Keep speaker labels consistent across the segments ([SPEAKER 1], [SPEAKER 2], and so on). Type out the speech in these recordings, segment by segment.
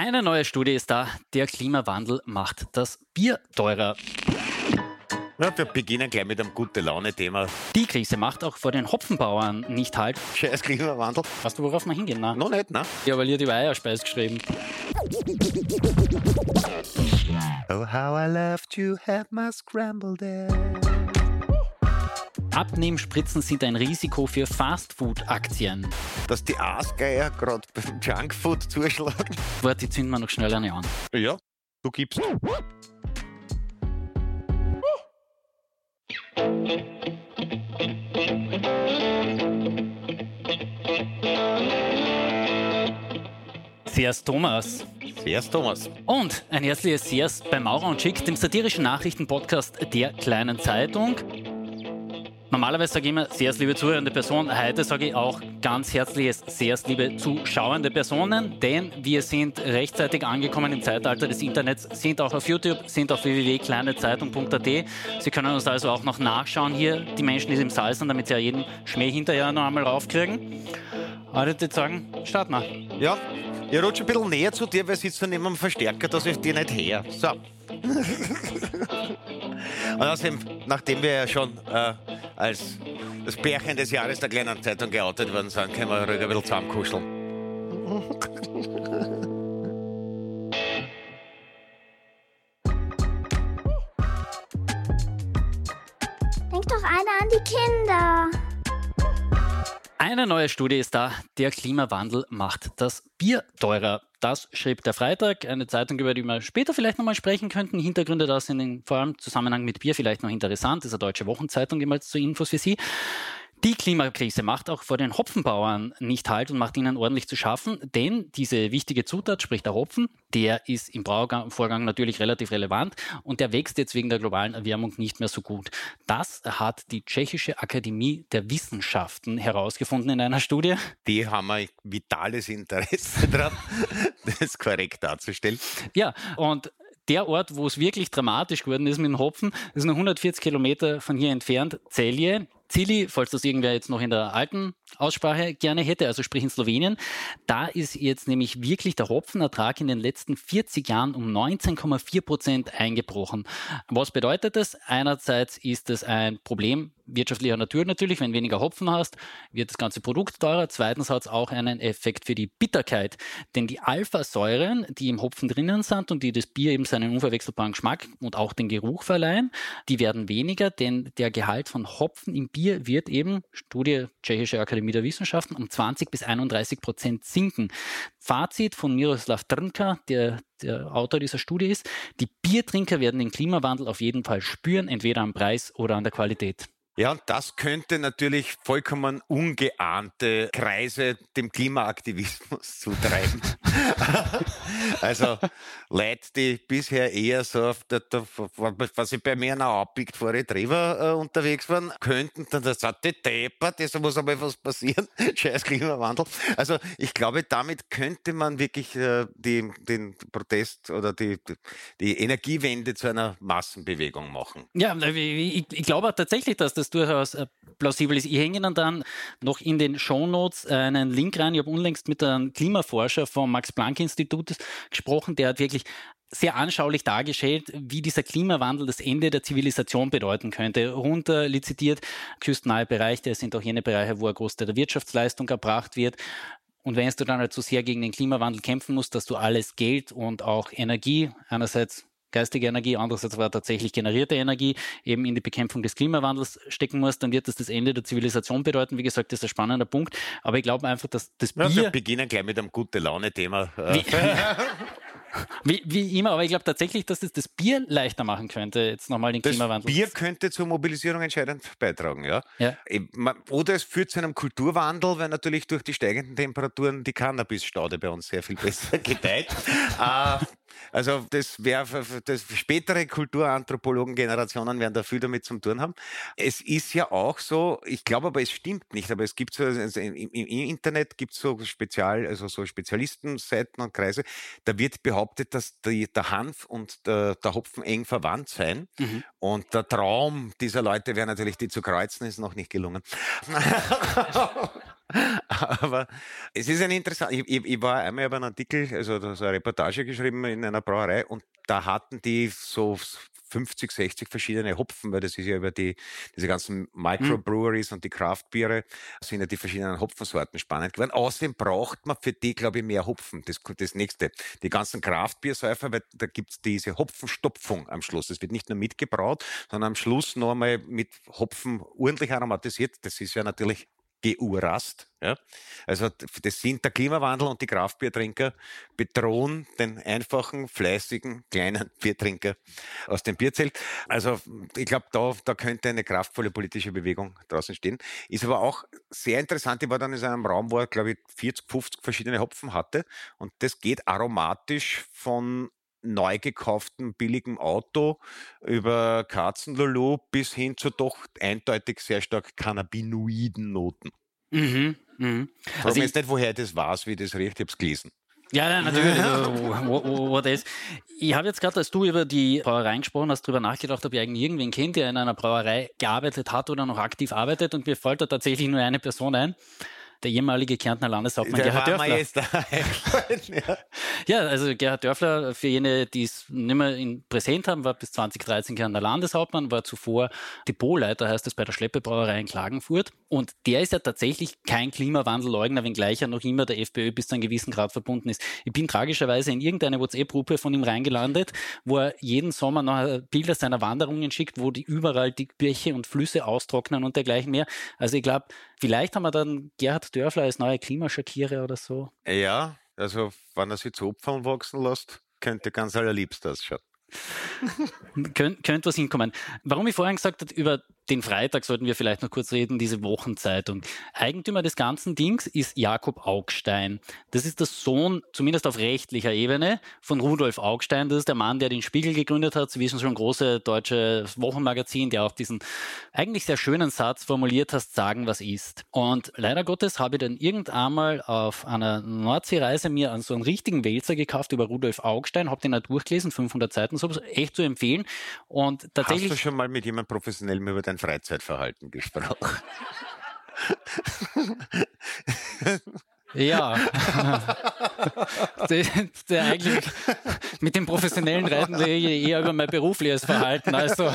[SPEAKER 1] Eine neue Studie ist da. Der Klimawandel macht das Bier teurer.
[SPEAKER 2] Ja, wir beginnen gleich mit einem gute Laune-Thema.
[SPEAKER 1] Die Krise macht auch vor den Hopfenbauern nicht halt.
[SPEAKER 2] Scheiß Klimawandel.
[SPEAKER 1] Weißt du, worauf wir hingehen? Na?
[SPEAKER 2] Noch nicht, ne?
[SPEAKER 1] Ja, weil ihr die Eierspeis geschrieben.
[SPEAKER 2] Oh, how I love to have my scrambled eggs.
[SPEAKER 1] Abnehmspritzen sind ein Risiko für Fastfood-Aktien.
[SPEAKER 2] Dass die Aasgeier gerade beim Junkfood zuschlagen.
[SPEAKER 1] Warte, die zünden wir noch schnell eine an.
[SPEAKER 2] Ja, du gibst.
[SPEAKER 1] Sehr's Thomas.
[SPEAKER 2] Servus, Thomas.
[SPEAKER 1] Und ein herzliches Sehr's bei Maurer und Schick, dem satirischen Nachrichtenpodcast der kleinen Zeitung. Normalerweise sage ich immer Sehr's, liebe zuhörende Person. Heute sage ich auch ganz herzliches Sehr's, liebe zuschauende Personen, denn wir sind rechtzeitig angekommen im Zeitalter des Internets, sind auch auf YouTube, sind auf www.kleinezeitung.at. Sie können uns also auch noch nachschauen hier, die Menschen, die im Saal sind, damit sie ja jeden Schmäh hinterher noch einmal raufkriegen. Aber ich würde sagen, starten wir.
[SPEAKER 2] Ja, ich rutsche ein bisschen näher zu dir, weil sitzt neben einem Verstärker, dass ich dir nicht her. So. Und außerdem, nachdem wir ja schon äh, als das Pärchen des Jahres der kleinen Zeitung geoutet worden sind, können wir ruhig ein bisschen zusammenkuscheln.
[SPEAKER 3] Denk doch einer an die Kinder.
[SPEAKER 1] Eine neue Studie ist da. Der Klimawandel macht das Bier teurer. Das schrieb der Freitag, eine Zeitung, über die wir später vielleicht nochmal sprechen könnten. Hintergründe da sind in, vor allem im Zusammenhang mit Bier vielleicht noch interessant. Das ist eine deutsche Wochenzeitung, jemals zu Infos für Sie. Die Klimakrise macht auch vor den Hopfenbauern nicht halt und macht ihnen ordentlich zu schaffen, denn diese wichtige Zutat, sprich der Hopfen, der ist im Brauvorgang natürlich relativ relevant und der wächst jetzt wegen der globalen Erwärmung nicht mehr so gut. Das hat die Tschechische Akademie der Wissenschaften herausgefunden in einer Studie.
[SPEAKER 2] Die haben ein vitales Interesse daran, das korrekt darzustellen.
[SPEAKER 1] Ja, und der Ort, wo es wirklich dramatisch geworden ist mit dem Hopfen, ist nur 140 Kilometer von hier entfernt, Celje. Zili, falls das irgendwer jetzt noch in der alten Aussprache gerne hätte, also sprich in Slowenien, da ist jetzt nämlich wirklich der Hopfenertrag in den letzten 40 Jahren um 19,4 Prozent eingebrochen. Was bedeutet das? Einerseits ist es ein Problem wirtschaftlicher Natur natürlich, wenn weniger Hopfen hast, wird das ganze Produkt teurer. Zweitens hat es auch einen Effekt für die Bitterkeit, denn die Alphasäuren, die im Hopfen drinnen sind und die das Bier eben seinen unverwechselbaren Geschmack und auch den Geruch verleihen, die werden weniger, denn der Gehalt von Hopfen im Bier wird eben, Studie Tschechische Akademie der Wissenschaften, um 20 bis 31 Prozent sinken. Fazit von Miroslav Trnka, der der Autor dieser Studie ist, die Biertrinker werden den Klimawandel auf jeden Fall spüren, entweder am Preis oder an der Qualität.
[SPEAKER 2] Ja, und das könnte natürlich vollkommen ungeahnte Kreise dem Klimaaktivismus zutreiben. also Leute, die bisher eher so auf der, der was ich bei mir noch abbiegt vor Retriever äh, unterwegs waren, könnten dann das hat die muss aber was passieren, scheiß Klimawandel. Also ich glaube, damit könnte man wirklich äh, die, den Protest oder die, die Energiewende zu einer Massenbewegung machen.
[SPEAKER 1] Ja, ich, ich glaube tatsächlich, dass das durchaus äh, plausibel ist. Ich hänge Ihnen dann noch in den Shownotes einen Link rein. Ich habe unlängst mit einem Klimaforscher vom Max-Planck-Institut gesprochen, der hat wirklich sehr anschaulich dargestellt, wie dieser Klimawandel das Ende der Zivilisation bedeuten könnte. Runter lizitiert, küstennahe Bereiche, das sind auch jene Bereiche, wo ein Großteil der Wirtschaftsleistung erbracht wird. Und wenn du dann halt so sehr gegen den Klimawandel kämpfen musst, dass du alles Geld und auch Energie einerseits geistige Energie, andererseits aber tatsächlich generierte Energie eben in die Bekämpfung des Klimawandels stecken muss, dann wird das das Ende der Zivilisation bedeuten. Wie gesagt, das ist ein spannender Punkt. Aber ich glaube einfach, dass das Bier... Ja,
[SPEAKER 2] wir beginnen gleich mit einem gute Laune-Thema.
[SPEAKER 1] Wie, wie, wie, immer, aber ich glaube tatsächlich, dass das das Bier leichter machen könnte, jetzt nochmal den
[SPEAKER 2] das
[SPEAKER 1] Klimawandel.
[SPEAKER 2] Bier könnte zur Mobilisierung entscheidend beitragen, ja.
[SPEAKER 1] ja.
[SPEAKER 2] Oder es führt zu einem Kulturwandel, weil natürlich durch die steigenden Temperaturen die Cannabis-Staude bei uns sehr viel besser gedeiht. äh, also das wäre das spätere Kulturanthropologen-Generationen werden da viel damit zu tun haben. Es ist ja auch so, ich glaube aber es stimmt nicht, aber es gibt so also im, im, Internet gibt es so Spezial, also so Spezialistenseiten und Kreise, da wird behauptet, dass die, der Hanf und der, der, Hopfen eng verwandt seien. Mhm. Und der Traum dieser Leute wäre natürlich, die zu kreuzen, ist noch nicht gelungen. Aber es ist ein interessant. Ich, ich, ich, war einmal über einen Artikel, also so eine Reportage geschrieben in einer Brauerei und da hatten die so 50, 60 verschiedene Hopfen, weil das ist ja über die, diese ganzen hm. Microbreweries mhm. und die Craftbiere sind ja die verschiedenen Hopfensorten spannend geworden. Außerdem braucht man für die, glaube ich, mehr Hopfen. Das, das nächste. Die ganzen Craftbiersäufer, weil da gibt es diese Hopfenstopfung am Schluss. Es wird nicht nur mitgebraut, sondern am Schluss noch einmal mit Hopfen ordentlich aromatisiert. Das ist ja natürlich geurast. Ja? Also das sind der Klimawandel und die Kraftbiertrinker bedrohen den einfachen, fleißigen, kleinen Biertrinker aus dem Bierzelt. Also ich glaube, da, da könnte eine kraftvolle politische Bewegung draußen stehen. Ist aber auch sehr interessant, ich war dann in einem Raum, wo er, glaube ich, 40, 50 verschiedene Hopfen hatte und das geht aromatisch von neu gekauftem billigem Auto über Katzenlulu bis hin zu doch eindeutig sehr stark cannabinoiden Noten. Mhm, mh. Ich also jetzt nicht, woher das war, wie das riecht, ich habe es gelesen.
[SPEAKER 1] Ja, ja, natürlich. what is. Ich habe jetzt gerade, als du über die Brauereien gesprochen hast, darüber nachgedacht, ob ihr eigentlich irgendwen kennt, der in einer Brauerei gearbeitet hat oder noch aktiv arbeitet. Und mir fällt da tatsächlich nur eine Person ein der ehemalige Kärntner Landeshauptmann der Gerhard Dörfler. ja. Ja, also Gerhard Dörfler, für jene, die es nicht mehr in präsent haben, war bis 2013 Kärntner Landeshauptmann, war zuvor Depotleiter, heißt es, bei der Schleppebrauerei in Klagenfurt. Und der ist ja tatsächlich kein Klimawandelleugner, wenngleich er noch immer der FPÖ bis zu einem gewissen Grad verbunden ist. Ich bin tragischerweise in irgendeine WhatsApp-Gruppe von ihm reingelandet, wo er jeden Sommer noch Bilder seiner Wanderungen schickt, wo die überall die Bäche und Flüsse austrocknen und dergleichen mehr. Also ich glaube, vielleicht haben wir dann Gerhard Dörfler als neue Klimaschakire oder so.
[SPEAKER 2] Ja, also wenn er sich zu Opfern wachsen lässt, könnte ganz allerliebst ausschauen.
[SPEAKER 1] Kön könnte was hinkommen. Warum ich vorhin gesagt habe, über den Freitag sollten wir vielleicht noch kurz reden, diese Wochenzeitung. Eigentümer des ganzen Dings ist Jakob Augstein. Das ist der Sohn, zumindest auf rechtlicher Ebene, von Rudolf Augstein. Das ist der Mann, der den Spiegel gegründet hat. Sie wissen schon, große deutsche Wochenmagazin, der auch diesen eigentlich sehr schönen Satz formuliert hat, sagen, was ist. Und leider Gottes habe ich dann irgendwann mal auf einer Nordseereise mir so einen richtigen Wälzer gekauft über Rudolf Augstein, habe den auch durchgelesen, 500 Seiten, so echt zu empfehlen. Und tatsächlich.
[SPEAKER 2] Hast du schon mal mit jemandem professionell über dein Freizeitverhalten gesprochen.
[SPEAKER 1] Ja. der, der eigentlich mit dem professionellen Reiten eher über mein berufliches Verhalten. Also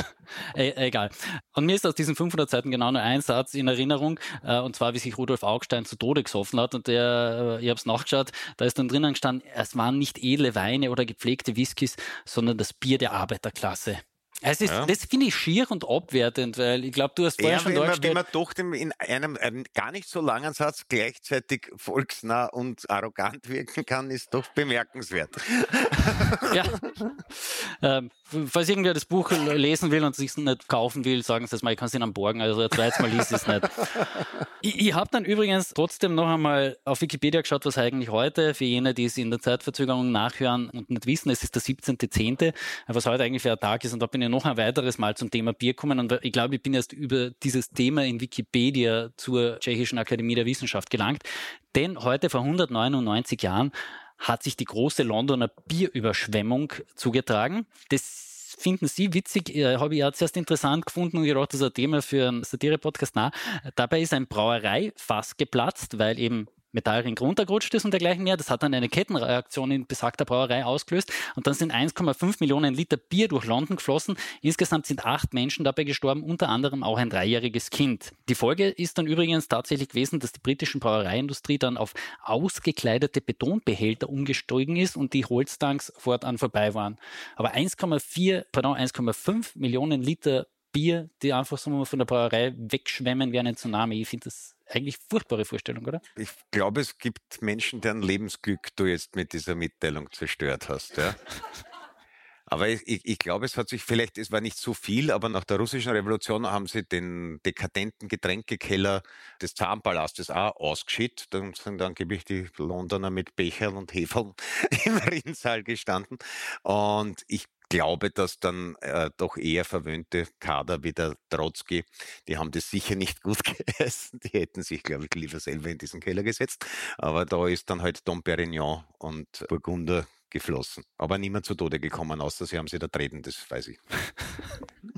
[SPEAKER 1] e egal. Und mir ist aus diesen 500 Seiten genau nur ein Satz in Erinnerung, äh, und zwar wie sich Rudolf Augstein zu Tode gesoffen hat. Und der, äh, ich habe es nachgeschaut, da ist dann drinnen gestanden, es waren nicht edle Weine oder gepflegte Whiskys, sondern das Bier der Arbeiterklasse. Es ist, ja. Das finde ich schier und abwertend, weil ich glaube, du hast vorher ja, schon
[SPEAKER 2] man, wenn man doch in einem, einem gar nicht so langen Satz gleichzeitig volksnah und arrogant wirken kann, ist doch bemerkenswert.
[SPEAKER 1] Ja. Ähm, falls irgendwer das Buch lesen will und sich nicht kaufen will, sagen Sie das mal, ich kann es Ihnen borgen, also ein zweites Mal liest es nicht. Ich, ich habe dann übrigens trotzdem noch einmal auf Wikipedia geschaut, was eigentlich heute, für jene, die es in der Zeitverzögerung nachhören und nicht wissen, es ist der 17.10., was heute eigentlich für ein Tag ist und da bin ich noch ein weiteres Mal zum Thema Bier kommen und ich glaube, ich bin erst über dieses Thema in Wikipedia zur Tschechischen Akademie der Wissenschaft gelangt. Denn heute vor 199 Jahren hat sich die große Londoner Bierüberschwemmung zugetragen. Das finden Sie witzig, äh, habe ich ja zuerst interessant gefunden und gedacht, das ist ein Thema für einen Satire-Podcast. Dabei ist ein Brauereifass geplatzt, weil eben Metallring runtergerutscht ist und dergleichen mehr. Das hat dann eine Kettenreaktion in besagter Brauerei ausgelöst und dann sind 1,5 Millionen Liter Bier durch London geflossen. Insgesamt sind acht Menschen dabei gestorben, unter anderem auch ein dreijähriges Kind. Die Folge ist dann übrigens tatsächlich gewesen, dass die britischen Brauereiindustrie dann auf ausgekleidete Betonbehälter umgestiegen ist und die Holztanks fortan vorbei waren. Aber 1,4, pardon, 1,5 Millionen Liter Bier, die einfach so von der Brauerei wegschwemmen wie ein Tsunami. Ich finde das eigentlich furchtbare Vorstellung, oder?
[SPEAKER 2] Ich glaube, es gibt Menschen, deren Lebensglück du jetzt mit dieser Mitteilung zerstört hast. Ja? Aber ich, ich, glaube, es hat sich vielleicht, es war nicht so viel, aber nach der russischen Revolution haben sie den dekadenten Getränkekeller des Zahnpalastes auch ausgeschickt. Dann sind dann gebe ich die Londoner mit Bechern und Hefeln im Rinnsal gestanden. Und ich glaube, dass dann äh, doch eher verwöhnte Kader wie der Trotzki, die haben das sicher nicht gut gegessen. Die hätten sich, glaube ich, lieber selber in diesen Keller gesetzt. Aber da ist dann halt Dom Perignon und Burgunder geflossen. Aber niemand zu Tode gekommen, außer sie haben sie da treten, das weiß ich.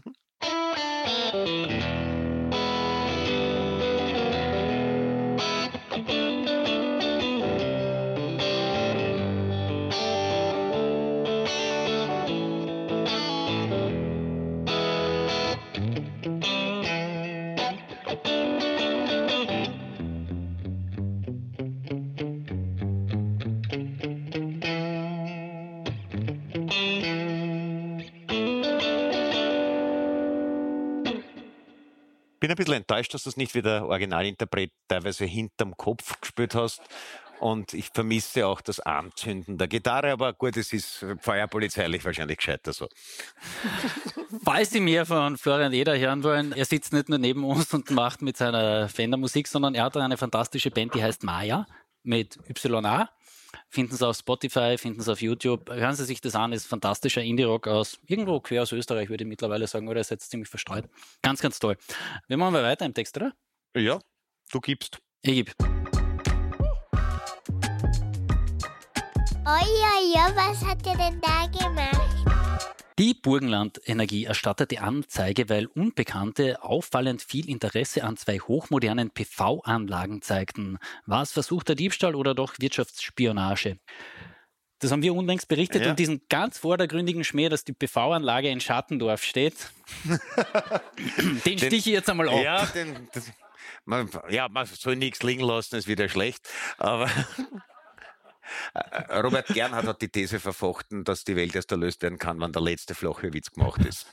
[SPEAKER 2] bin ein bisschen enttäuscht, dass du es nicht wie der Originalinterpret teilweise hinterm Kopf gespielt hast. Und ich vermisse auch das Anzünden der Gitarre, aber gut, es ist feuerpolizeilich wahrscheinlich gescheiter so.
[SPEAKER 1] Falls Sie mehr von Florian Eder hören wollen, er sitzt nicht nur neben uns und macht mit seiner Fender Musik, sondern er hat eine fantastische Band, die heißt Maya mit YA. Finden Sie auf Spotify, finden Sie auf YouTube. Hören Sie sich das an, ist fantastischer Indie-Rock aus irgendwo quer aus Österreich, würde ich mittlerweile sagen, oder ist jetzt ziemlich verstreut. Ganz, ganz toll. Wir machen mal weiter im Text, oder?
[SPEAKER 2] Ja, du gibst.
[SPEAKER 1] Ich gebe.
[SPEAKER 3] Oh ja, ja, was hat er denn da gemacht?
[SPEAKER 1] Die Burgenland Energie erstattete Anzeige, weil Unbekannte auffallend viel Interesse an zwei hochmodernen PV-Anlagen zeigten. War es versuchter Diebstahl oder doch Wirtschaftsspionage? Das haben wir unlängst berichtet
[SPEAKER 2] Ja.
[SPEAKER 1] und diesen ganz vordergründigen Schmäh, dass die PV-Anlage in Schattendorf steht, den stiche ich jetzt einmal ab.
[SPEAKER 2] Ja, den, das, man, ja, man soll nichts liegen lassen, ist wieder schlecht. Aber Robert Gernhardt hat die These verfochten, dass die Welt erst erlöst werden kann, wenn der letzte flache Witz gemacht ist.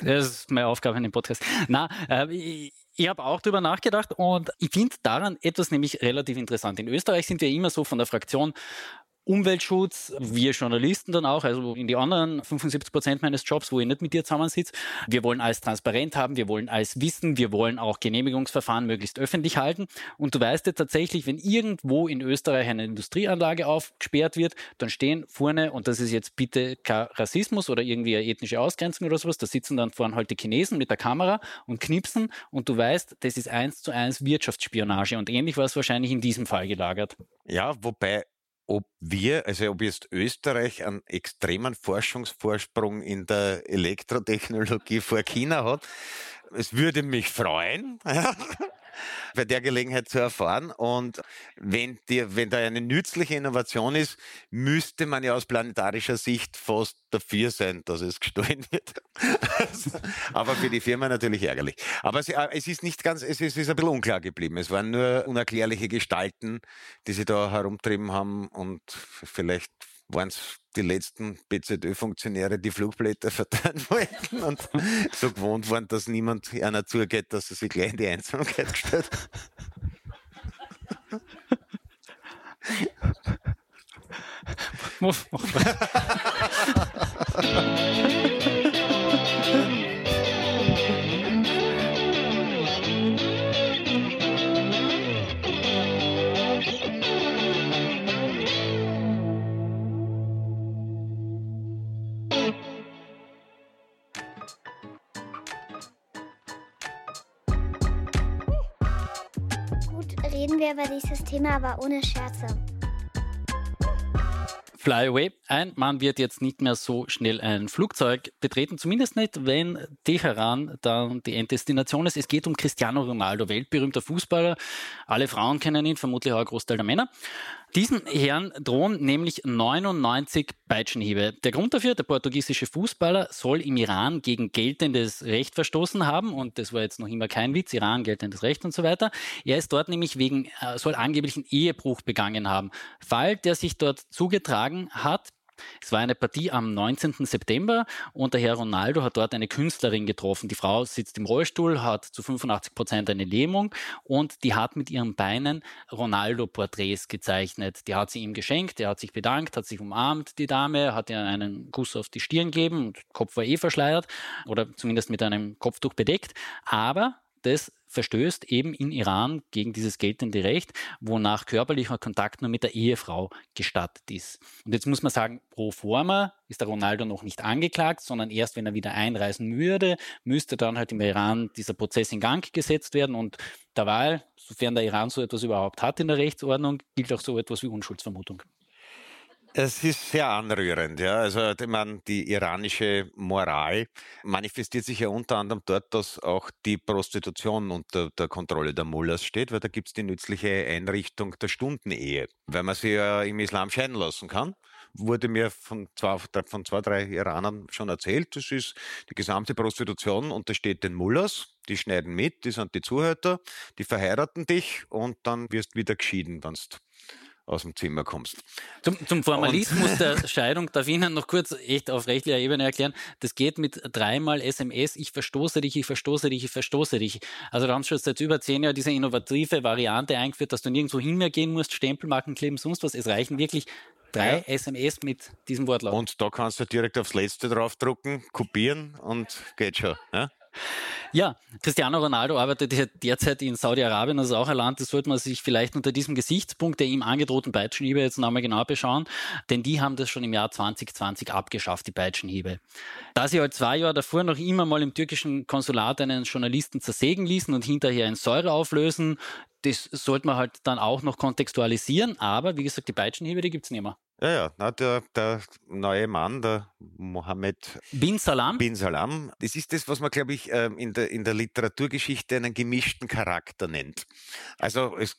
[SPEAKER 1] Das ist meine Aufgabe in dem Podcast. Na, äh, ich habe auch darüber nachgedacht und ich finde daran etwas nämlich relativ interessant. In Österreich sind wir immer so von der Fraktion Umweltschutz, wir Journalisten dann auch, also in die anderen 75 Prozent meines Jobs, wo ich nicht mit dir zusammensitze. Wir wollen alles transparent haben, wir wollen alles wissen, wir wollen auch Genehmigungsverfahren möglichst öffentlich halten. Und du weißt ja tatsächlich, wenn irgendwo in Österreich eine Industrieanlage aufgesperrt wird, dann stehen vorne, und das ist jetzt bitte kein Rassismus oder irgendwie eine ethnische Ausgrenzung oder sowas, da sitzen dann vorne halt die Chinesen mit der Kamera und knipsen und du weißt, das ist eins zu eins Wirtschaftsspionage und ähnlich war es wahrscheinlich in diesem Fall gelagert.
[SPEAKER 2] Ja, wobei, ob wir, also ob jetzt Österreich einen extremen Forschungsvorsprung in der Elektrotechnologie vor China hat, es würde mich freuen. bei der Gelegenheit zu erfahren. Und wenn, die, wenn da eine nützliche Innovation ist, müsste man ja aus planetarischer Sicht fast dafür sein, dass es gestohlen wird. Aber für die Firma natürlich ärgerlich. Aber es, äh, es ist nicht ganz, es ist, es ist ein bisschen unklar geblieben. Es waren nur unerklärliche Gestalten, die sie da herumtrieben haben und vielleicht waren es die letzten BZÖ-Funktionäre, die Flugblätter verteilen wollten und so gewohnt waren, dass niemand einer zugeht, dass er sich gleich in die Einsamkeit gestellt hat.
[SPEAKER 1] Muff,
[SPEAKER 3] Gut, reden wir über dieses Thema, aber ohne Scherze.
[SPEAKER 1] Fly away. Ein Mann wird jetzt nicht mehr so schnell ein Flugzeug betreten, zumindest nicht, wenn Teheran dann die Enddestination ist. Es geht um Cristiano Ronaldo, weltberühmter Fußballer. Alle Frauen kennen ihn, vermutlich auch ein Großteil der Männer. Diesen Herrn drohen nämlich 99 Peitschenhiebe. Der Grund dafür, der portugiesische Fußballer soll im Iran gegen geltendes Recht verstoßen haben und das war jetzt noch immer kein Witz, Iran geltendes Recht und so weiter. Er ist dort nämlich wegen, äh, soll angeblich einen Ehebruch begangen haben. Fall, der sich dort zugetragen hat, es war eine Partie am 19. September und der Herr Ronaldo hat dort eine Künstlerin getroffen. Die Frau sitzt im Rollstuhl, hat zu 85 Prozent eine Lähmung und die hat mit ihren Beinen Ronaldo-Porträts gezeichnet. Die hat sie ihm geschenkt, er hat sich bedankt, hat sich umarmt, die Dame, hat ihr einen Kuss auf die Stirn gegeben und Kopf war eh verschleiert oder zumindest mit einem Kopftuch bedeckt. Aber das verstößt eben in Iran gegen dieses geltende Recht, wonach körperlicher Kontakt nur mit der Ehefrau gestattet ist. Und jetzt muss man sagen, pro forma ist der Ronaldo noch nicht angeklagt, sondern erst wenn er wieder einreisen würde, müsste dann halt im Iran dieser Prozess in Gang gesetzt werden und derweil, sofern der Iran so etwas überhaupt hat in der Rechtsordnung, gilt auch so etwas wie Unschuldsvermutung.
[SPEAKER 2] Es ist sehr anrührend, ja. Also ich meine, die iranische Moral manifestiert sich ja unter anderem dort, dass auch die Prostitution unter der Kontrolle der Mullahs steht, weil da gibt es die nützliche Einrichtung der Stundenehe, weil man sie ja im Islam scheiden lassen kann. Wurde mir von zwei, von zwei, drei Iranern schon erzählt. Das ist die gesamte Prostitution untersteht den Mullahs. Die schneiden mit, die sind die Zuhälter, die verheiraten dich und dann wirst wieder geschieden, wenn du aus dem Zimmer kommst.
[SPEAKER 1] Zum, zum Formalismus und der Scheidung darf ich Ihnen noch kurz echt auf rechtlicher Ebene erklären. Das geht mit dreimal SMS, ich verstoße dich, ich verstoße dich, ich verstoße dich. Also da haben sie schon seit über zehn Jahren diese innovative Variante eingeführt, dass du nirgendwo hin mehr gehen musst, Stempelmarken kleben, sonst was. Es reichen wirklich drei ja. SMS mit diesem Wortlaut.
[SPEAKER 2] Und da kannst du direkt aufs Letzte draufdrucken, kopieren und geht schon. Ja?
[SPEAKER 1] Ja, Cristiano Ronaldo arbeitet derzeit in Saudi-Arabien, das ist auch ein Land, das sollte man sich vielleicht unter diesem Gesichtspunkt der ihm angedrohten Peitschenhiebe jetzt nochmal genau beschauen, denn die haben das schon im Jahr 2020 abgeschafft, die Peitschenhiebe. Da sie halt zwei Jahre davor noch immer mal im türkischen Konsulat einen Journalisten zersägen ließen und hinterher in Säure auflösen, das sollte man halt dann auch noch kontextualisieren, aber wie gesagt, die Peitschenhiebe, die gibt es nicht mehr.
[SPEAKER 2] Ja, ja, na, der, der neue Mann, der Mohammed
[SPEAKER 1] Bin Salam.
[SPEAKER 2] Bin Salam, das ist das, was man, glaube ich, ähm, in der, in der Literaturgeschichte einen gemischten Charakter nennt. Also es,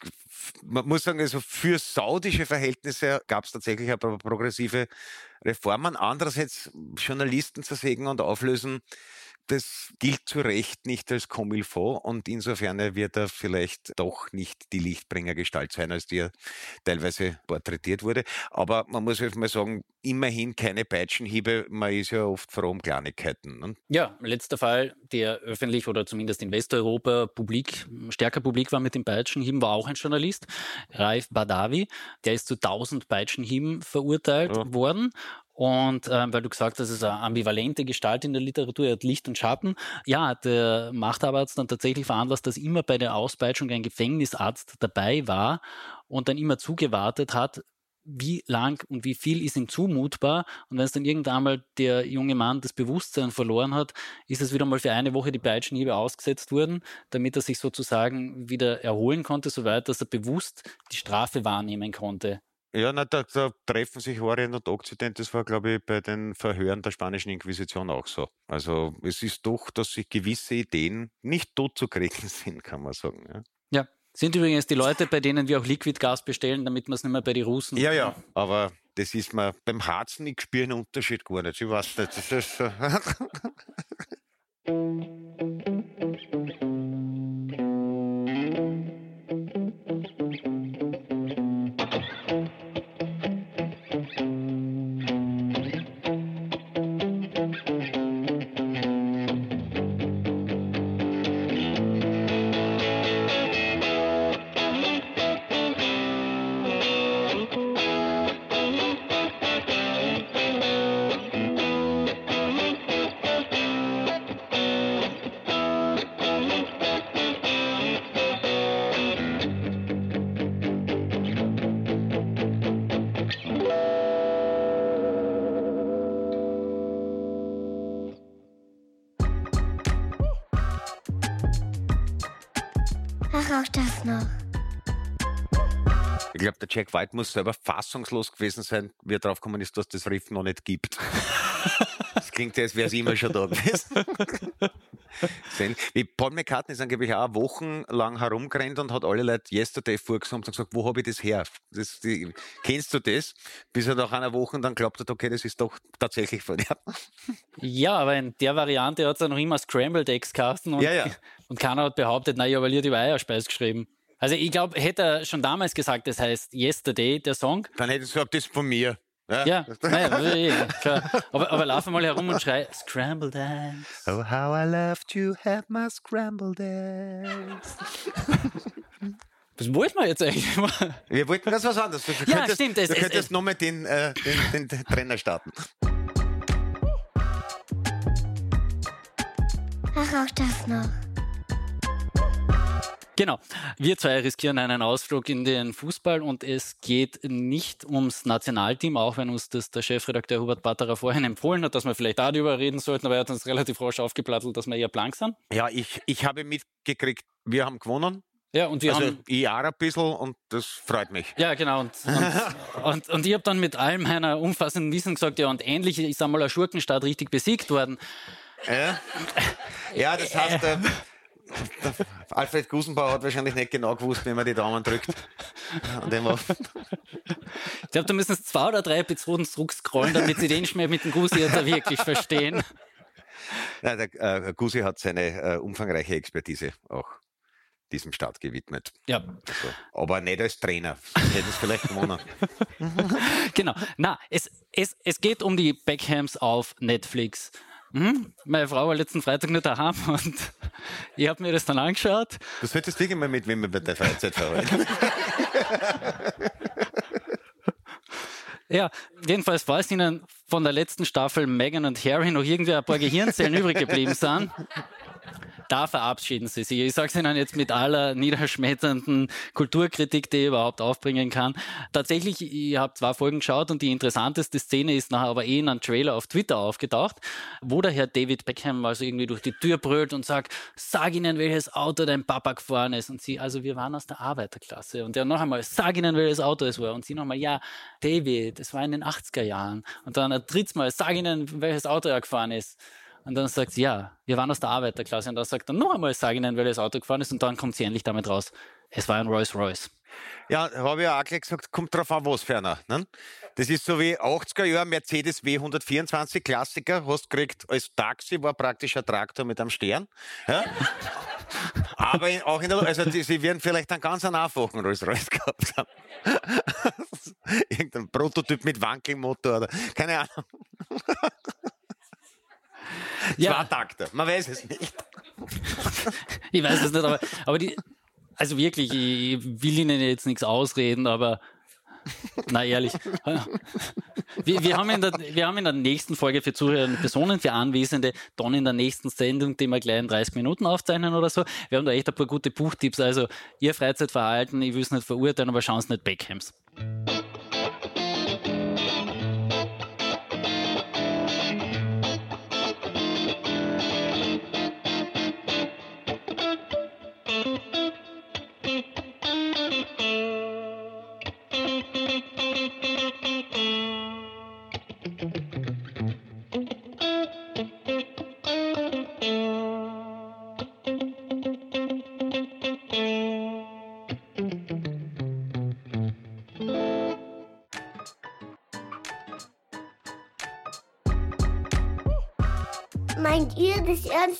[SPEAKER 2] man muss sagen, also für saudische Verhältnisse gab es tatsächlich ein paar progressive Reformen. Andererseits Journalisten zersägen und auflösen, das gilt zu Recht nicht als Comilfo und insofern wird er vielleicht doch nicht die Lichtbringergestalt sein, als die er teilweise porträtiert wurde. Aber man muss jetzt mal sagen, immerhin keine Peitschenhiebe, man ist ja oft froh um Kleinigkeiten. Ne?
[SPEAKER 1] Ja, letzter Fall, der öffentlich oder zumindest in Westeuropa publik, stärker publik war mit den Peitschenhieben, war auch ein Journalist, Raif Badawi. Der ist zu 1000 Peitschenhieben verurteilt ja. worden und ähm, weil du gesagt hast, es ist eine ambivalente Gestalt in der Literatur, er hat Licht und Schatten. Ja, der Machthaber hat es dann tatsächlich veranlasst, dass immer bei der Auspeitschung ein Gefängnisarzt dabei war und dann immer zugewartet hat, wie lang und wie viel ist ihm zumutbar. Und wenn es dann irgendwann mal der junge Mann das Bewusstsein verloren hat, ist es wieder mal für eine Woche die Peitschenhiebe ausgesetzt worden, damit er sich sozusagen wieder erholen konnte, soweit dass er bewusst die Strafe wahrnehmen konnte.
[SPEAKER 2] Ja, na, da, da, treffen sich Orient und Okzident. Das war, glaube ich, bei den Verhören der spanischen Inquisition auch so. Also es ist doch, dass sich gewisse Ideen nicht tot zu kriegen sind, kann man sagen. Ja.
[SPEAKER 1] ja. Sind übrigens die Leute, bei denen wir auch Liquidgas bestellen, damit wir es nicht mehr bei den Russen.
[SPEAKER 2] Ja, ja, aber das ist mir beim Harzen, ich spüre einen Unterschied gar nicht. Ich weiß nicht. Das ist, Jack White muss selber fassungslos gewesen sein, wie er drauf gekommen ist, dass das Riff noch nicht gibt. das klingt ja, als wäre es immer schon da gewesen. Wie Paul McCartney ist angeblich auch wochenlang herumgerannt und hat alle Leute Yesterday vorgesungen und gesagt, wo habe ich das her? Das, die, kennst du das? Bis er nach einer Woche dann glaubt hat, okay, das ist doch tatsächlich von dir.
[SPEAKER 1] Ja, aber in der Variante hat es ja noch immer Scrambled Eggs Carsten und,
[SPEAKER 2] ja, ja.
[SPEAKER 1] und keiner hat behauptet, naja, weil ihr die Eierspeis geschrieben. Also ich glaube, hätte er schon damals gesagt, das heißt Yesterday, der Song.
[SPEAKER 2] Dann hätte er gesagt, das ist von mir.
[SPEAKER 1] Ja, ja naja, klar. Aber, aber lauf mal herum und schrei Scrambled Eggs.
[SPEAKER 2] Oh, how I love to have my scrambled eggs.
[SPEAKER 1] Was wollten wir jetzt eigentlich?
[SPEAKER 2] Wir wollten ganz was anderes.
[SPEAKER 1] Du ja, könntest, stimmt. Es,
[SPEAKER 2] du könntest nochmal den, äh, den, den Trainer starten.
[SPEAKER 3] Ach, auch das noch.
[SPEAKER 1] Genau. Wir zwei riskieren einen Ausflug in den Fußball und es geht nicht ums Nationalteam, auch wenn uns das der Chefredakteur Hubert Batterer vorhin empfohlen hat, dass wir vielleicht darüber reden sollten, aber er hat uns relativ rasch aufgeplattelt, dass wir eher blank sind.
[SPEAKER 2] Ja, ich, ich habe mitgekriegt, wir haben gewonnen.
[SPEAKER 1] Ja, und wir
[SPEAKER 2] also
[SPEAKER 1] haben.
[SPEAKER 2] Ich auch ein bisschen und das freut mich.
[SPEAKER 1] Ja, genau. Und, und, und, und ich habe dann mit all meiner umfassenden Wissen gesagt, ja, und endlich ist einmal ein Schurkenstaat richtig besiegt worden.
[SPEAKER 2] Ja, ja das heißt, äh, Alfred Gusenbauer hat wahrscheinlich nicht genau gewusst, wie man die Daumen drückt.
[SPEAKER 1] Ich glaube, da müssen es zwei oder drei Episoden zurückscrollen, damit sie den Schmäh mit dem Gusi jetzt wirklich verstehen.
[SPEAKER 2] Ja, der äh, Gusi hat seine äh, umfangreiche Expertise auch diesem Staat gewidmet.
[SPEAKER 1] Ja.
[SPEAKER 2] Also, aber nicht als Trainer. Hätten es vielleicht gewonnen.
[SPEAKER 1] genau. Na, es, es, es geht um die Beckhams auf Netflix. Mhm. Meine Frau war letzten Freitag nicht daheim und ich habe mir das dann angeschaut.
[SPEAKER 2] Du solltest wirklich mal mit wem bei der Freizeit verhalten.
[SPEAKER 1] Ja, jedenfalls, falls Ihnen von der letzten Staffel Megan und Harry noch irgendwie ein paar Gehirnzellen übrig geblieben sind, da verabschieden Sie sich. Ich sage es Ihnen jetzt mit aller niederschmetternden Kulturkritik, die ich überhaupt aufbringen kann. Tatsächlich, ich habe zwei Folgen geschaut und die interessanteste Szene ist nachher aber eh in einem Trailer auf Twitter aufgetaucht, wo der Herr David Beckham also irgendwie durch die Tür brüllt und sagt, sag Ihnen, welches Auto dein Papa gefahren ist. Und sie, also wir waren aus der Arbeiterklasse. Und der noch einmal, sag Ihnen, welches Auto es war. Und sie nochmal, ja, David, das war in den 80er Jahren. Und dann ein drittes Mal, sag Ihnen, welches Auto er gefahren ist. Und dann sagt sie, ja, wir waren aus der Arbeiterklasse. Und dann sagt er noch einmal, sage Ihnen, weil das Auto gefahren ist. Und dann kommt sie endlich damit raus. Es war ein Rolls Royce.
[SPEAKER 2] Ja, habe ich auch gleich gesagt, kommt drauf an, was für einer. Ne? Das ist so wie 80er Jahre Mercedes W124 Klassiker, hast gekriegt als Taxi, war praktisch ein Traktor mit einem Stern. Ja? Aber in, auch in der, also die, sie werden vielleicht einen ganz einfachen Rolls Royce gehabt haben. Irgendein Prototyp mit Wankelmotor oder keine Ahnung. Ja. Zwei Takte, man weiß es nicht.
[SPEAKER 1] ich weiß es nicht, aber, aber die, also wirklich, ich will Ihnen jetzt nichts ausreden, aber na ehrlich. Wir, wir, haben in der, wir haben in der nächsten Folge für Zuhörer und Personen, für Anwesende, dann in der nächsten Sendung, die wir gleich in 30 Minuten aufzeichnen oder so. Wir haben da echt ein paar gute Buchtipps. Also, Ihr Freizeitverhalten, ich will es nicht verurteilen, aber schauen Sie nicht Beckhams.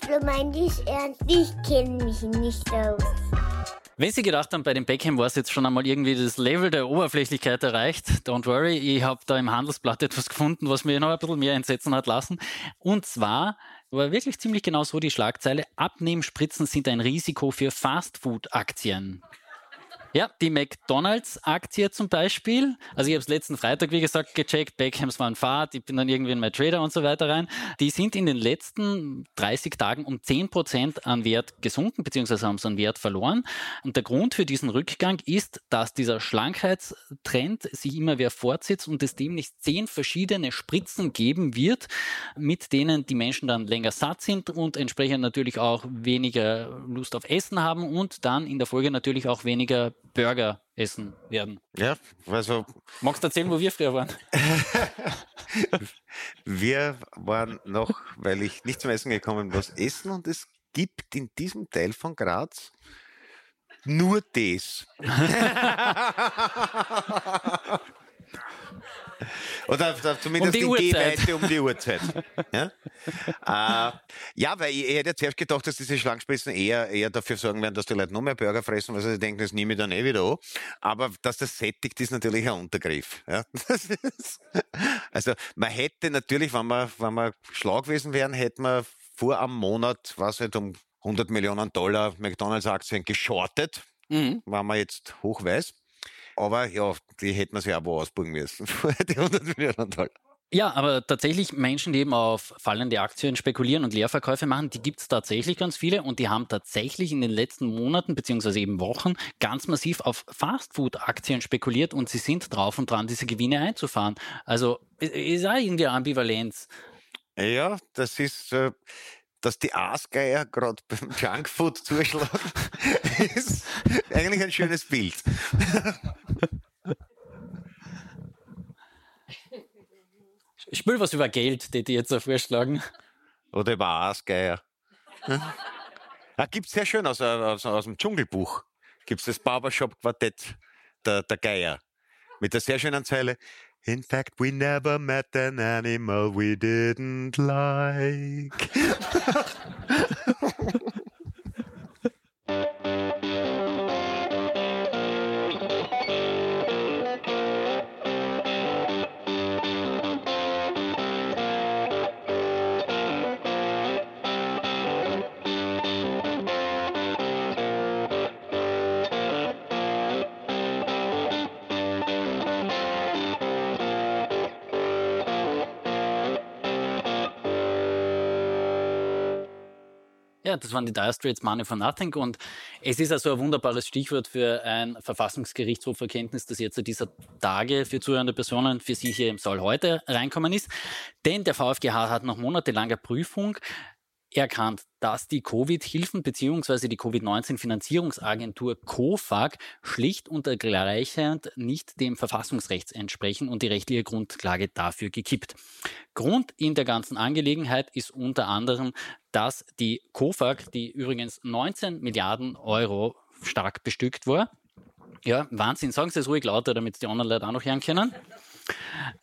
[SPEAKER 3] Oder meint ich ernst? Ich kenne mich nicht aus.
[SPEAKER 1] Wenn Sie gedacht haben, bei dem Beckham war es jetzt schon einmal irgendwie das Level der Oberflächlichkeit erreicht, don't worry, ich habe da im Handelsblatt etwas gefunden, was mir noch ein bisschen mehr entsetzen hat lassen. Und zwar war wirklich ziemlich genau so die Schlagzeile, Abnehmspritzen sind ein Risiko für Fastfood-Aktien. Ja, die McDonalds-Aktie zum Beispiel. Also ich habe es letzten Freitag, wie gesagt, gecheckt. Beckhams waren Fahrt. Ich bin dann irgendwie in mein Trader und so weiter rein. Die sind in den letzten 30 Tagen um 10 Prozent an Wert gesunken, beziehungsweise haben sie an Wert verloren. Und der Grund für diesen Rückgang ist, dass dieser Schlankheitstrend sich immer mehr fortsetzt und es demnächst zehn verschiedene Spritzen geben wird, mit denen die Menschen dann länger satt sind und entsprechend natürlich auch weniger Lust auf Essen haben und dann in der Folge natürlich auch weniger Burger essen werden.
[SPEAKER 2] Ja, also.
[SPEAKER 1] Magst du erzählen, wo wir früher waren?
[SPEAKER 2] wir waren noch, weil ich nicht zum Essen gekommen bin, was essen und es gibt in diesem Teil von Graz nur das. Oder zumindest um in Gehweite um die Uhrzeit. Ja? äh, ja, weil ich, ich, hätte zuerst gedacht, dass diese Schlangenspitzen eher, eher dafür sorgen werden, dass die Leute noch mehr Burger fressen, weil sie denken, das nehme ich dann eh wieder an. Aber dass das sättigt, ist natürlich ein Untergriff. Ja? Ist, also man hätte natürlich, wenn wir, wenn wir schlau gewesen wären, hätten wir vor einem Monat, was halt um 100 Millionen Dollar McDonalds-Aktien geschortet, mhm. wenn man jetzt hoch weiß. Aber ja, die hätten wir sich auch wo ausbringen müssen. die 100 Millionen Dollar.
[SPEAKER 1] Ja, aber tatsächlich Menschen, die eben auf fallende Aktien spekulieren und Leerverkäufe machen, die gibt es tatsächlich ganz viele und die haben tatsächlich in den letzten Monaten beziehungsweise eben Wochen ganz massiv auf Fastfood-Aktien spekuliert und sie sind drauf und dran, diese Gewinne einzufahren. Also ist auch irgendwie Ambivalenz.
[SPEAKER 2] Ja, das ist, äh, dass die Aasgeier gerade beim Junkfood zuschlagen, ist eigentlich ein schönes Bild.
[SPEAKER 1] Spül was über Geld, die die jetzt so vorschlagen.
[SPEAKER 2] Oder über Aasgeier. Ja, gibt es sehr schön aus, aus, aus dem Dschungelbuch. Gibt es das Barbershop-Quartett der, der Geier. Mit der sehr schönen Zeile. In fact, we never met an animal we didn't like.
[SPEAKER 1] Ja, das waren die Dire Straits Money for Nothing und es ist also ein wunderbares Stichwort für ein Verfassungsgerichtshoferkenntnis, das jetzt zu dieser Tage für zuhörende Personen für Sie hier im Saal heute reinkommen ist. Denn der VfGH hat nach monatelanger Prüfung erkannt, dass die Covid-Hilfen bzw. die Covid-19-Finanzierungsagentur COFAG schlicht und ergleichend nicht dem Verfassungsrecht entsprechen und die rechtliche Grundlage dafür gekippt. Grund in der ganzen Angelegenheit ist unter anderem, dass die COFAG, die übrigens 19 Milliarden Euro stark bestückt war, ja, Wahnsinn, sagen Sie es ruhig lauter, damit die anderen Leute auch noch hören können.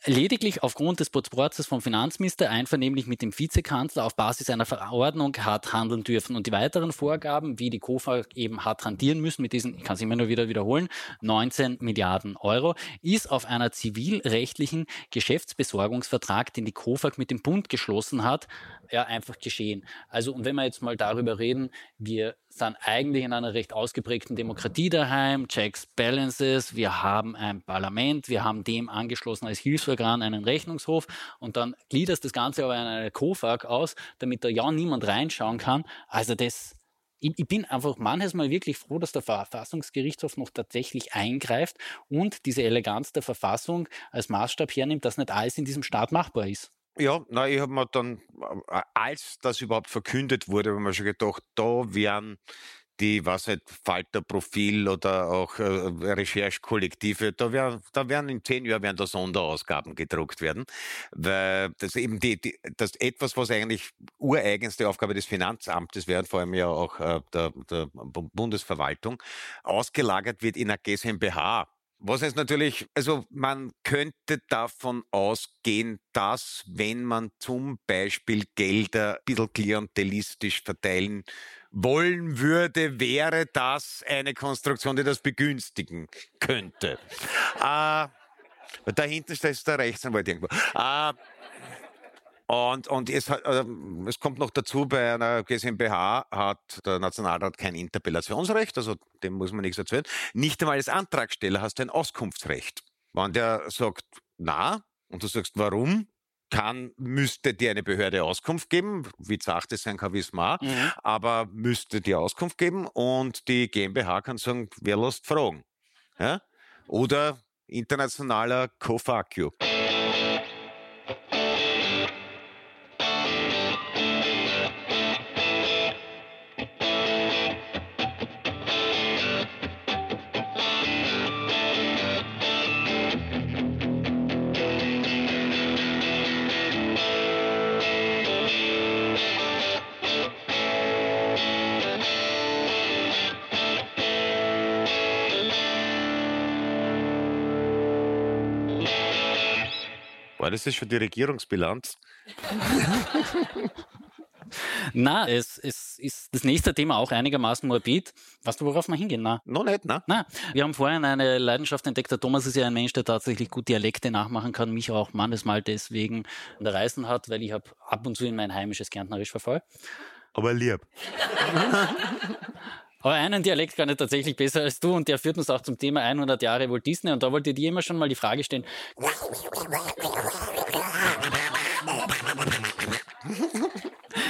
[SPEAKER 1] Lediglich aufgrund des Protokolls vom Finanzminister einvernehmlich mit dem Vizekanzler auf Basis einer Verordnung hat handeln dürfen. Und die weiteren Vorgaben, wie die KOFA eben hat hantieren müssen, mit diesen, ich kann es immer nur wieder wiederholen, 19 Milliarden Euro, ist auf einer zivilrechtlichen Geschäftsbesorgungsvertrag, den die KOFAG mit dem Bund geschlossen hat, ja, einfach geschehen. Also, und wenn wir jetzt mal darüber reden, wir sind eigentlich in einer recht ausgeprägten Demokratie daheim, Checks, Balances, wir haben ein Parlament, wir haben dem angeschlossen als Hilfsorgan einen Rechnungshof und dann gliedert das Ganze aber in eine COFAG aus, damit da ja niemand reinschauen kann. Also das, ich, ich bin einfach manches Mal wirklich froh, dass der Verfassungsgerichtshof noch tatsächlich eingreift und diese Eleganz der Verfassung als Maßstab hernimmt, dass nicht alles in diesem Staat machbar ist.
[SPEAKER 2] Ja, na, ich habe mir dann, äh, als das überhaupt verkündet wurde, habe ich mir schon gedacht, da werden die, was halt, Falterprofil oder auch äh, Recherchekollektive, da werden, da werden in zehn Jahren werden da Sonderausgaben gedruckt werden, weil das eben die, die das etwas, was eigentlich ureigenste Aufgabe des Finanzamtes wäre, vor allem ja auch äh, der, der Bundesverwaltung, ausgelagert wird in einer GmbH was heißt natürlich, also man könnte davon ausgehen, dass wenn man zum Beispiel Gelder ein bisschen klientelistisch verteilen wollen würde, wäre das eine Konstruktion, die das begünstigen könnte. äh, da hinten ist der Rechtsanwalt irgendwo. Äh, und, und es, äh, es kommt noch dazu, bei einer GmbH hat der Nationalrat kein Interpellationsrecht, also dem muss man nichts erzählen. Nicht einmal als Antragsteller hast du ein Auskunftsrecht. Wenn der sagt, na, und du sagst, warum, kann, müsste dir eine Behörde Auskunft geben, wie zart es sein kann, wie es mag, mhm. aber müsste dir Auskunft geben und die GmbH kann sagen, wer lässt fragen. Ja? Oder internationaler Co-Fuck you. Das jetzt schon die Regierungsbilanz?
[SPEAKER 1] Na, es, es ist das nächste Thema auch einigermaßen morbid. Weißt du, worauf wir hingehen? Na?
[SPEAKER 2] Noch nicht, ne?
[SPEAKER 1] Na, wir haben vorhin eine Leidenschaft entdeckt. Der Thomas ist ja ein Mensch, der tatsächlich gut Dialekte nachmachen kann, mich auch manchmal deswegen an der Reisen hat, weil ich habe ab und zu in mein heimisches Kärntnerisch verfall.
[SPEAKER 2] Aber lieb.
[SPEAKER 1] Aber einen Dialekt kann ich tatsächlich besser als du und der führt uns auch zum Thema 100 Jahre Walt Disney und da wollte ich dir immer schon mal die Frage stellen.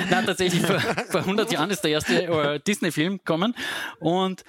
[SPEAKER 1] Nein, tatsächlich, vor, vor 100 Jahren ist der erste äh, Disney-Film gekommen und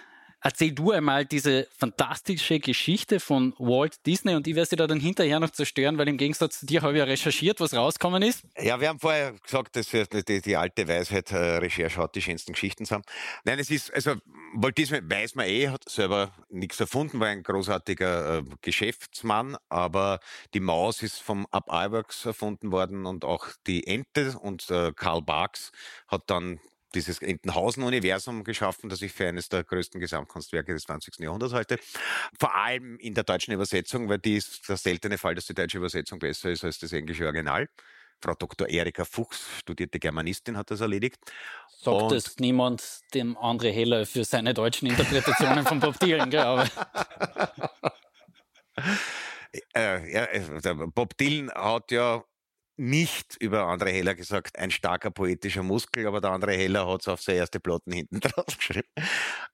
[SPEAKER 1] Erzähl du einmal diese fantastische Geschichte von Walt Disney und ich werde sie da dann hinterher noch zerstören, weil im Gegensatz zu dir habe ich ja recherchiert, was rausgekommen ist.
[SPEAKER 2] Ja, wir haben vorher gesagt, dass wir die, die alte Weisheit, äh, Recherche hat die schönsten Geschichten haben. Nein, es ist, also Walt Disney weiß man eh, hat selber nichts erfunden, war ein großartiger äh, Geschäftsmann, aber die Maus ist vom Up Iwerks erfunden worden und auch die Ente und äh, Karl Barks hat dann dieses Entenhausen-Universum geschaffen, das ich für eines der größten Gesamtkunstwerke des 20. Jahrhunderts halte. Vor allem in der deutschen Übersetzung, weil die ist der seltene Fall, dass die deutsche Übersetzung besser ist als das englische Original. Frau Dr. Erika Fuchs, studierte Germanistin, hat das erledigt.
[SPEAKER 1] Sagt Und es niemand dem André Heller für seine deutschen Interpretationen von Bob Dylan, gell? Aber
[SPEAKER 2] äh, ja, äh, Bob Dylan hat ja nicht über André Heller gesagt, ein starker poetischer Muskel, aber der André Heller hat es auf seine erste Platten hinten drauf geschrieben.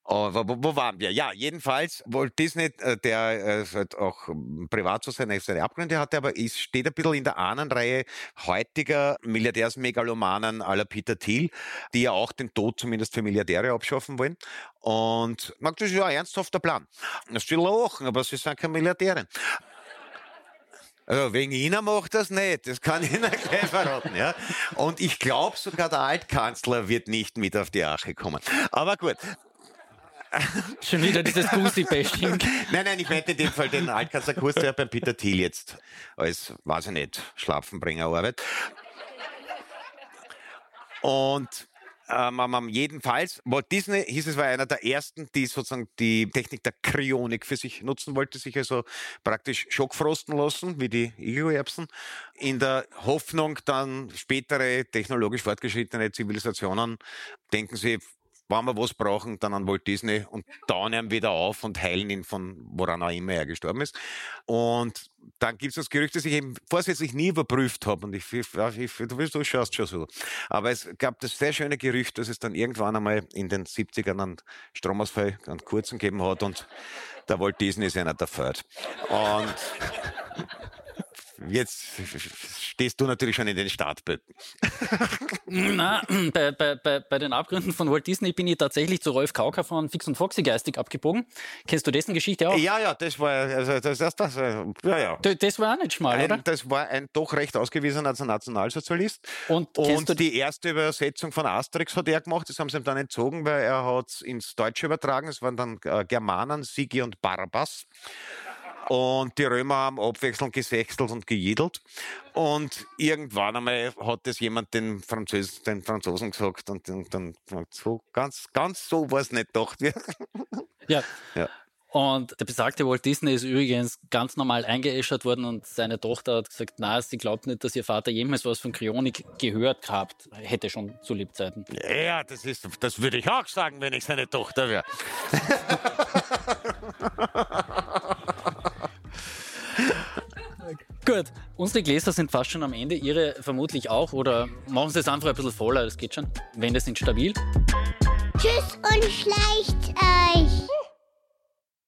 [SPEAKER 2] Aber wo, wo waren wir? Ja, jedenfalls, Walt Disney, äh, der äh, halt auch ähm, privat so seine, seine Abgründe hatte, aber es steht ein bisschen in der Ahnenreihe heutiger Milliardärsmegalomanen aller Peter Thiel, die ja auch den Tod zumindest für Milliardäre abschaffen wollen. Und das ist ja ein ernsthafter Plan. Das ist lachen, aber sie sind keine Milliardäre. Also wegen Ihnen macht das nicht, das kann ich Ihnen gleich verraten. Ja? Und ich glaube sogar der Altkanzler wird nicht mit auf die Ache kommen. Aber gut.
[SPEAKER 1] Schon wieder dieses Goosey-Bashing.
[SPEAKER 2] nein, nein, ich meinte in dem Fall den Altkanzler Kurs, der beim Peter Thiel jetzt als, weiß ich nicht, Schlafenbringer arbeitet. Und ähm, jedenfalls, Walt Disney hieß es, war einer der ersten, die sozusagen die Technik der Kryonik für sich nutzen wollte, sich also praktisch schockfrosten lassen, wie die Igererbsen, in der Hoffnung, dann spätere technologisch fortgeschrittene Zivilisationen denken sie, wenn wir was brauchen, dann an Walt Disney und tauen ihn wieder auf und heilen ihn von woran auch immer er gestorben ist. Und dann gibt es das Gerücht, das ich eben vorsätzlich nie überprüft habe. Und ich, ich, ich du, du schaust schon so. Aber es gab das sehr schöne Gerücht, dass es dann irgendwann einmal in den 70ern einen Stromausfall, einen kurzen gegeben hat und der Walt Disney ist einer der Third. Und Jetzt stehst du natürlich schon in den Startböcken.
[SPEAKER 1] Na, bei, bei, bei, bei den Abgründen von Walt Disney bin ich tatsächlich zu Rolf Kauker von Fix und Foxy geistig abgebogen. Kennst du dessen Geschichte auch?
[SPEAKER 2] Ja, ja, das war, also das, das, das, ja, ja.
[SPEAKER 1] Das war auch nicht schmal,
[SPEAKER 2] ein,
[SPEAKER 1] oder?
[SPEAKER 2] Das war ein doch recht ausgewiesener Nationalsozialist.
[SPEAKER 1] Und,
[SPEAKER 2] und die erste Übersetzung von Asterix hat er gemacht. Das haben sie ihm dann entzogen, weil er hat ins Deutsche übertragen. Es waren dann äh, Germanen, Sigi und Barbas. Und die Römer haben abwechselnd gesächselt und gejedelt. Und irgendwann einmal hat das jemand den, Französ den Franzosen gesagt und dann so ganz, ganz so war es nicht gedacht.
[SPEAKER 1] ja. ja. Und der besagte Walt Disney ist übrigens ganz normal eingeäschert worden und seine Tochter hat gesagt, na, sie glaubt nicht, dass ihr Vater jemals was von Kryonik gehört gehabt hätte schon zu Lebzeiten.
[SPEAKER 2] Ja, das ist, das würde ich auch sagen, wenn ich seine Tochter wäre.
[SPEAKER 1] Gut, unsere Gläser sind fast schon am Ende, Ihre vermutlich auch. Oder machen Sie es einfach ein bisschen voller, das geht schon. Wände sind stabil.
[SPEAKER 3] Tschüss und schleicht euch.